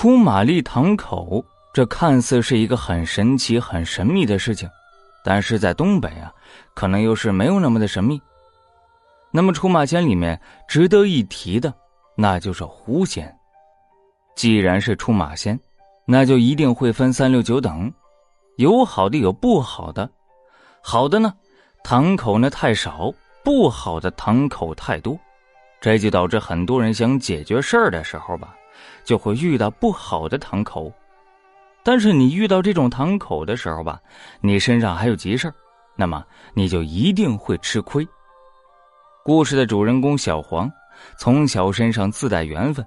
出马立堂口，这看似是一个很神奇、很神秘的事情，但是在东北啊，可能又是没有那么的神秘。那么出马仙里面值得一提的，那就是狐仙。既然是出马仙，那就一定会分三六九等，有好的，有不好的。好的呢，堂口呢太少；不好的堂口太多，这就导致很多人想解决事儿的时候吧，就会遇到不好的堂口。但是你遇到这种堂口的时候吧，你身上还有急事那么你就一定会吃亏。故事的主人公小黄，从小身上自带缘分，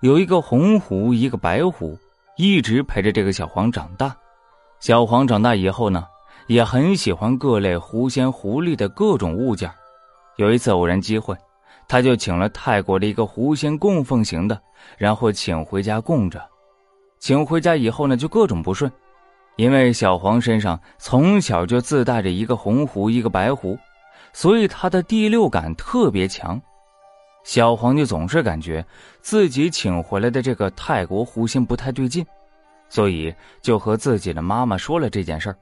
有一个红狐，一个白狐，一直陪着这个小黄长大。小黄长大以后呢，也很喜欢各类狐仙、狐狸的各种物件。有一次偶然机会，他就请了泰国的一个狐仙供奉型的，然后请回家供着。请回家以后呢，就各种不顺，因为小黄身上从小就自带着一个红狐，一个白狐。所以他的第六感特别强，小黄就总是感觉自己请回来的这个泰国狐仙不太对劲，所以就和自己的妈妈说了这件事儿。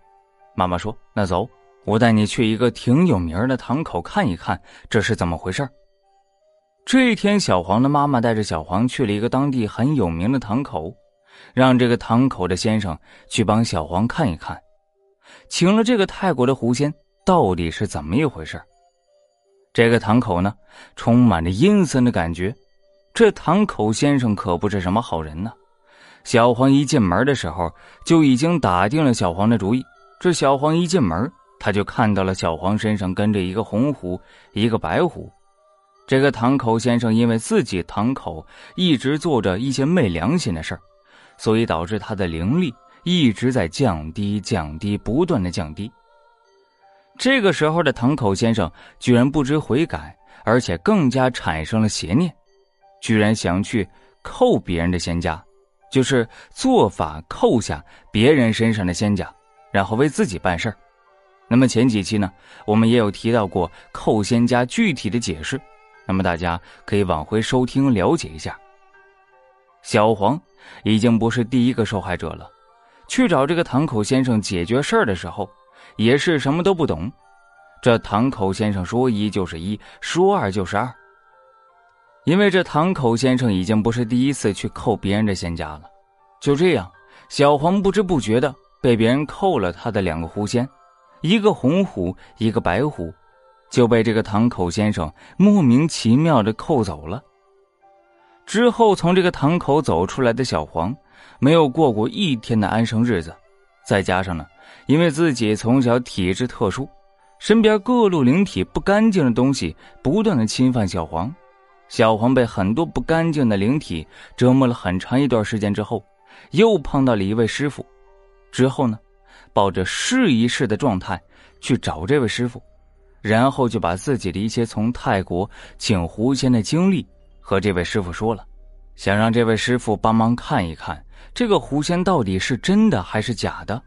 妈妈说：“那走，我带你去一个挺有名的堂口看一看，这是怎么回事。”这一天，小黄的妈妈带着小黄去了一个当地很有名的堂口，让这个堂口的先生去帮小黄看一看，请了这个泰国的狐仙。到底是怎么一回事？这个堂口呢，充满着阴森的感觉。这堂口先生可不是什么好人呢。小黄一进门的时候，就已经打定了小黄的主意。这小黄一进门，他就看到了小黄身上跟着一个红狐，一个白狐。这个堂口先生因为自己堂口一直做着一些昧良心的事儿，所以导致他的灵力一直在降低、降低，不断的降低。这个时候的堂口先生居然不知悔改，而且更加产生了邪念，居然想去扣别人的仙家，就是做法扣下别人身上的仙家，然后为自己办事儿。那么前几期呢，我们也有提到过扣仙家具体的解释，那么大家可以往回收听了解一下。小黄已经不是第一个受害者了，去找这个堂口先生解决事儿的时候。也是什么都不懂，这堂口先生说一就是一，说二就是二。因为这堂口先生已经不是第一次去扣别人的仙家了，就这样，小黄不知不觉的被别人扣了他的两个狐仙，一个红狐，一个白狐，就被这个堂口先生莫名其妙的扣走了。之后从这个堂口走出来的小黄，没有过过一天的安生日子，再加上呢。因为自己从小体质特殊，身边各路灵体不干净的东西不断的侵犯小黄，小黄被很多不干净的灵体折磨了很长一段时间之后，又碰到了一位师傅，之后呢，抱着试一试的状态去找这位师傅，然后就把自己的一些从泰国请狐仙的经历和这位师傅说了，想让这位师傅帮忙看一看这个狐仙到底是真的还是假的。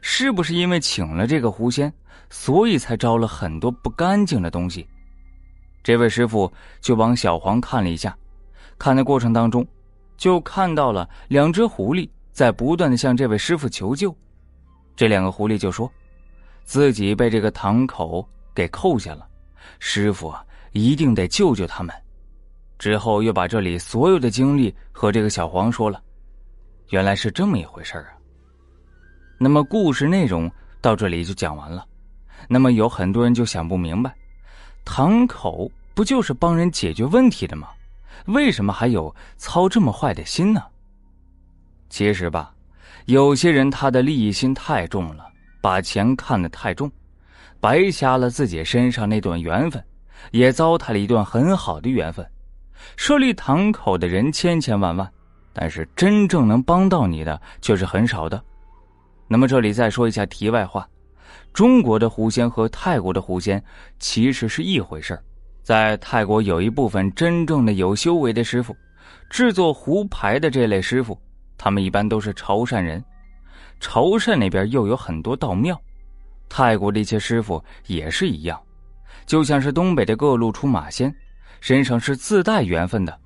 是不是因为请了这个狐仙，所以才招了很多不干净的东西？这位师傅就帮小黄看了一下，看的过程当中，就看到了两只狐狸在不断的向这位师傅求救。这两个狐狸就说，自己被这个堂口给扣下了，师傅啊，一定得救救他们。之后又把这里所有的经历和这个小黄说了，原来是这么一回事啊。那么故事内容到这里就讲完了。那么有很多人就想不明白，堂口不就是帮人解决问题的吗？为什么还有操这么坏的心呢？其实吧，有些人他的利益心太重了，把钱看得太重，白瞎了自己身上那段缘分，也糟蹋了一段很好的缘分。设立堂口的人千千万万，但是真正能帮到你的却是很少的。那么这里再说一下题外话，中国的狐仙和泰国的狐仙其实是一回事在泰国有一部分真正的有修为的师傅，制作狐牌的这类师傅，他们一般都是潮汕人。潮汕那边又有很多道庙，泰国的一些师傅也是一样，就像是东北的各路出马仙，身上是自带缘分的。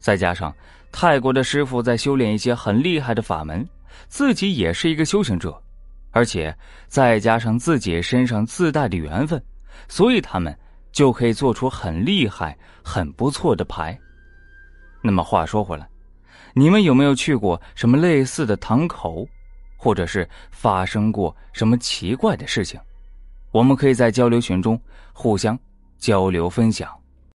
再加上泰国的师傅在修炼一些很厉害的法门，自己也是一个修行者，而且再加上自己身上自带的缘分，所以他们就可以做出很厉害、很不错的牌。那么话说回来，你们有没有去过什么类似的堂口，或者是发生过什么奇怪的事情？我们可以在交流群中互相交流分享。